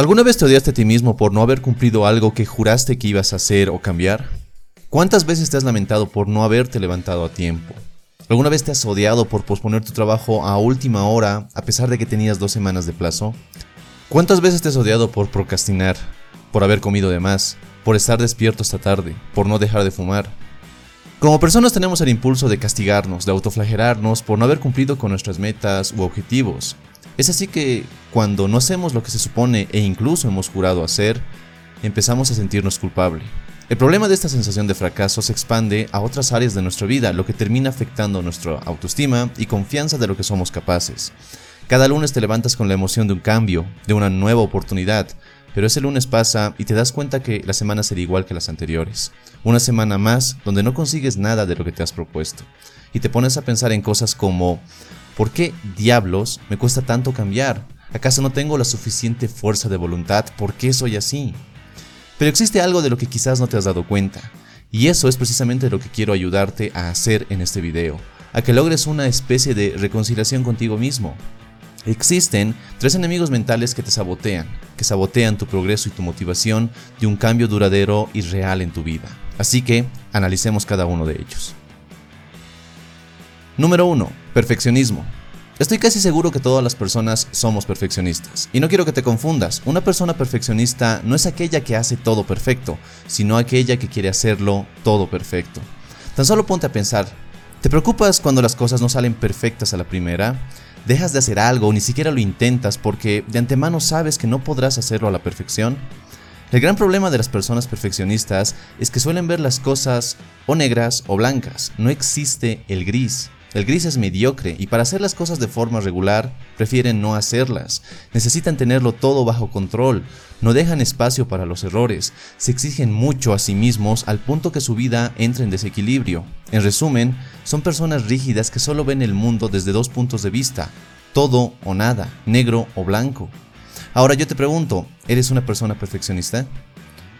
¿Alguna vez te odiaste a ti mismo por no haber cumplido algo que juraste que ibas a hacer o cambiar? ¿Cuántas veces te has lamentado por no haberte levantado a tiempo? ¿Alguna vez te has odiado por posponer tu trabajo a última hora a pesar de que tenías dos semanas de plazo? ¿Cuántas veces te has odiado por procrastinar, por haber comido de más, por estar despierto esta tarde, por no dejar de fumar? Como personas tenemos el impulso de castigarnos, de autoflagelarnos por no haber cumplido con nuestras metas u objetivos. Es así que cuando no hacemos lo que se supone e incluso hemos jurado hacer, empezamos a sentirnos culpable. El problema de esta sensación de fracaso se expande a otras áreas de nuestra vida, lo que termina afectando nuestra autoestima y confianza de lo que somos capaces. Cada lunes te levantas con la emoción de un cambio, de una nueva oportunidad, pero ese lunes pasa y te das cuenta que la semana será igual que las anteriores. Una semana más donde no consigues nada de lo que te has propuesto. Y te pones a pensar en cosas como, ¿por qué diablos me cuesta tanto cambiar? ¿Acaso no tengo la suficiente fuerza de voluntad? ¿Por qué soy así? Pero existe algo de lo que quizás no te has dado cuenta. Y eso es precisamente lo que quiero ayudarte a hacer en este video. A que logres una especie de reconciliación contigo mismo. Existen tres enemigos mentales que te sabotean, que sabotean tu progreso y tu motivación de un cambio duradero y real en tu vida. Así que analicemos cada uno de ellos. Número 1. Perfeccionismo. Estoy casi seguro que todas las personas somos perfeccionistas. Y no quiero que te confundas, una persona perfeccionista no es aquella que hace todo perfecto, sino aquella que quiere hacerlo todo perfecto. Tan solo ponte a pensar, ¿te preocupas cuando las cosas no salen perfectas a la primera? dejas de hacer algo o ni siquiera lo intentas porque de antemano sabes que no podrás hacerlo a la perfección? El gran problema de las personas perfeccionistas es que suelen ver las cosas o negras o blancas, no existe el gris. El gris es mediocre y para hacer las cosas de forma regular prefieren no hacerlas. Necesitan tenerlo todo bajo control, no dejan espacio para los errores, se exigen mucho a sí mismos al punto que su vida entra en desequilibrio. En resumen, son personas rígidas que solo ven el mundo desde dos puntos de vista, todo o nada, negro o blanco. Ahora yo te pregunto, ¿eres una persona perfeccionista?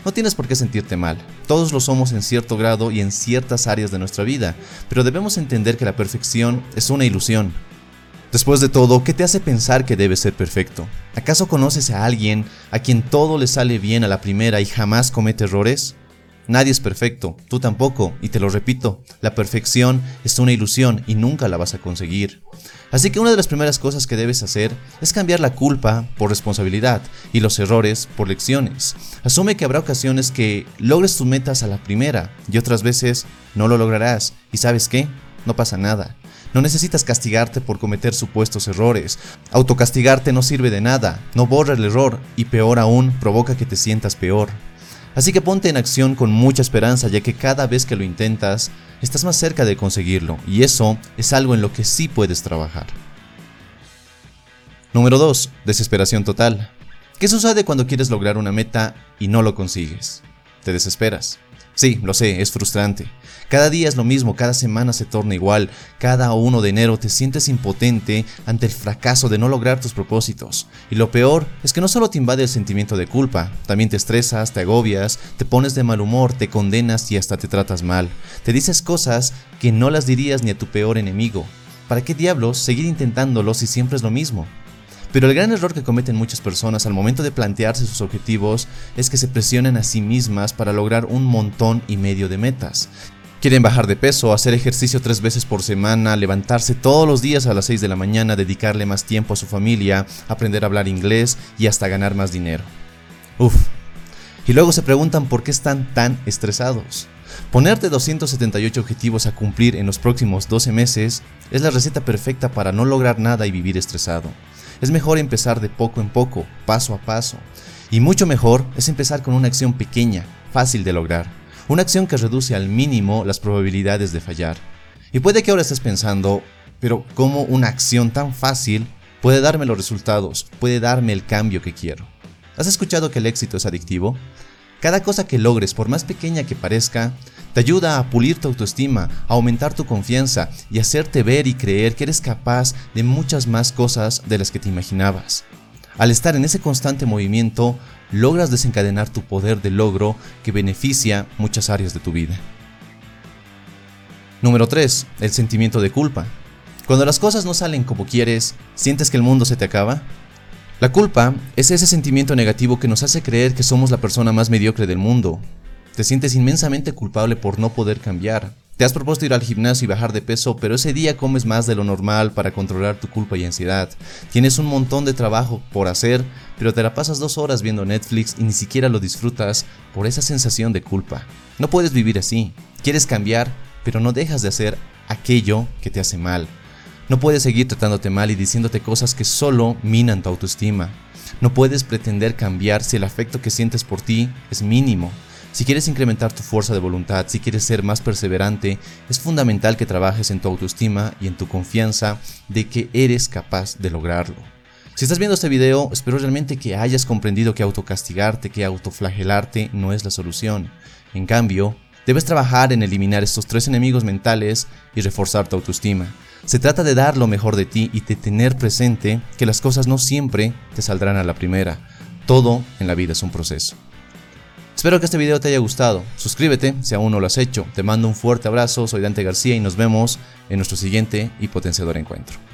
No tienes por qué sentirte mal, todos lo somos en cierto grado y en ciertas áreas de nuestra vida, pero debemos entender que la perfección es una ilusión. Después de todo, ¿qué te hace pensar que debes ser perfecto? ¿Acaso conoces a alguien a quien todo le sale bien a la primera y jamás comete errores? Nadie es perfecto, tú tampoco, y te lo repito, la perfección es una ilusión y nunca la vas a conseguir. Así que una de las primeras cosas que debes hacer es cambiar la culpa por responsabilidad y los errores por lecciones. Asume que habrá ocasiones que logres tus metas a la primera y otras veces no lo lograrás. ¿Y sabes qué? No pasa nada. No necesitas castigarte por cometer supuestos errores. Autocastigarte no sirve de nada, no borra el error y peor aún provoca que te sientas peor. Así que ponte en acción con mucha esperanza ya que cada vez que lo intentas, estás más cerca de conseguirlo y eso es algo en lo que sí puedes trabajar. Número 2. Desesperación total. ¿Qué sucede cuando quieres lograr una meta y no lo consigues? Te desesperas. Sí, lo sé, es frustrante. Cada día es lo mismo, cada semana se torna igual, cada 1 de enero te sientes impotente ante el fracaso de no lograr tus propósitos. Y lo peor es que no solo te invade el sentimiento de culpa, también te estresas, te agobias, te pones de mal humor, te condenas y hasta te tratas mal. Te dices cosas que no las dirías ni a tu peor enemigo. ¿Para qué diablos seguir intentándolo si siempre es lo mismo? Pero el gran error que cometen muchas personas al momento de plantearse sus objetivos es que se presionan a sí mismas para lograr un montón y medio de metas. Quieren bajar de peso, hacer ejercicio tres veces por semana, levantarse todos los días a las 6 de la mañana, dedicarle más tiempo a su familia, aprender a hablar inglés y hasta ganar más dinero. Uf. Y luego se preguntan por qué están tan estresados. Ponerte 278 objetivos a cumplir en los próximos 12 meses es la receta perfecta para no lograr nada y vivir estresado. Es mejor empezar de poco en poco, paso a paso. Y mucho mejor es empezar con una acción pequeña, fácil de lograr. Una acción que reduce al mínimo las probabilidades de fallar. Y puede que ahora estés pensando, pero ¿cómo una acción tan fácil puede darme los resultados, puede darme el cambio que quiero? ¿Has escuchado que el éxito es adictivo? Cada cosa que logres, por más pequeña que parezca, te ayuda a pulir tu autoestima, a aumentar tu confianza y hacerte ver y creer que eres capaz de muchas más cosas de las que te imaginabas. Al estar en ese constante movimiento, logras desencadenar tu poder de logro que beneficia muchas áreas de tu vida. Número 3. El sentimiento de culpa. Cuando las cosas no salen como quieres, ¿sientes que el mundo se te acaba? La culpa es ese sentimiento negativo que nos hace creer que somos la persona más mediocre del mundo. Te sientes inmensamente culpable por no poder cambiar. Te has propuesto ir al gimnasio y bajar de peso, pero ese día comes más de lo normal para controlar tu culpa y ansiedad. Tienes un montón de trabajo por hacer, pero te la pasas dos horas viendo Netflix y ni siquiera lo disfrutas por esa sensación de culpa. No puedes vivir así. Quieres cambiar, pero no dejas de hacer aquello que te hace mal. No puedes seguir tratándote mal y diciéndote cosas que solo minan tu autoestima. No puedes pretender cambiar si el afecto que sientes por ti es mínimo. Si quieres incrementar tu fuerza de voluntad, si quieres ser más perseverante, es fundamental que trabajes en tu autoestima y en tu confianza de que eres capaz de lograrlo. Si estás viendo este video, espero realmente que hayas comprendido que autocastigarte, que autoflagelarte no es la solución. En cambio, debes trabajar en eliminar estos tres enemigos mentales y reforzar tu autoestima. Se trata de dar lo mejor de ti y de tener presente que las cosas no siempre te saldrán a la primera. Todo en la vida es un proceso. Espero que este video te haya gustado. Suscríbete si aún no lo has hecho. Te mando un fuerte abrazo, soy Dante García y nos vemos en nuestro siguiente y potenciador encuentro.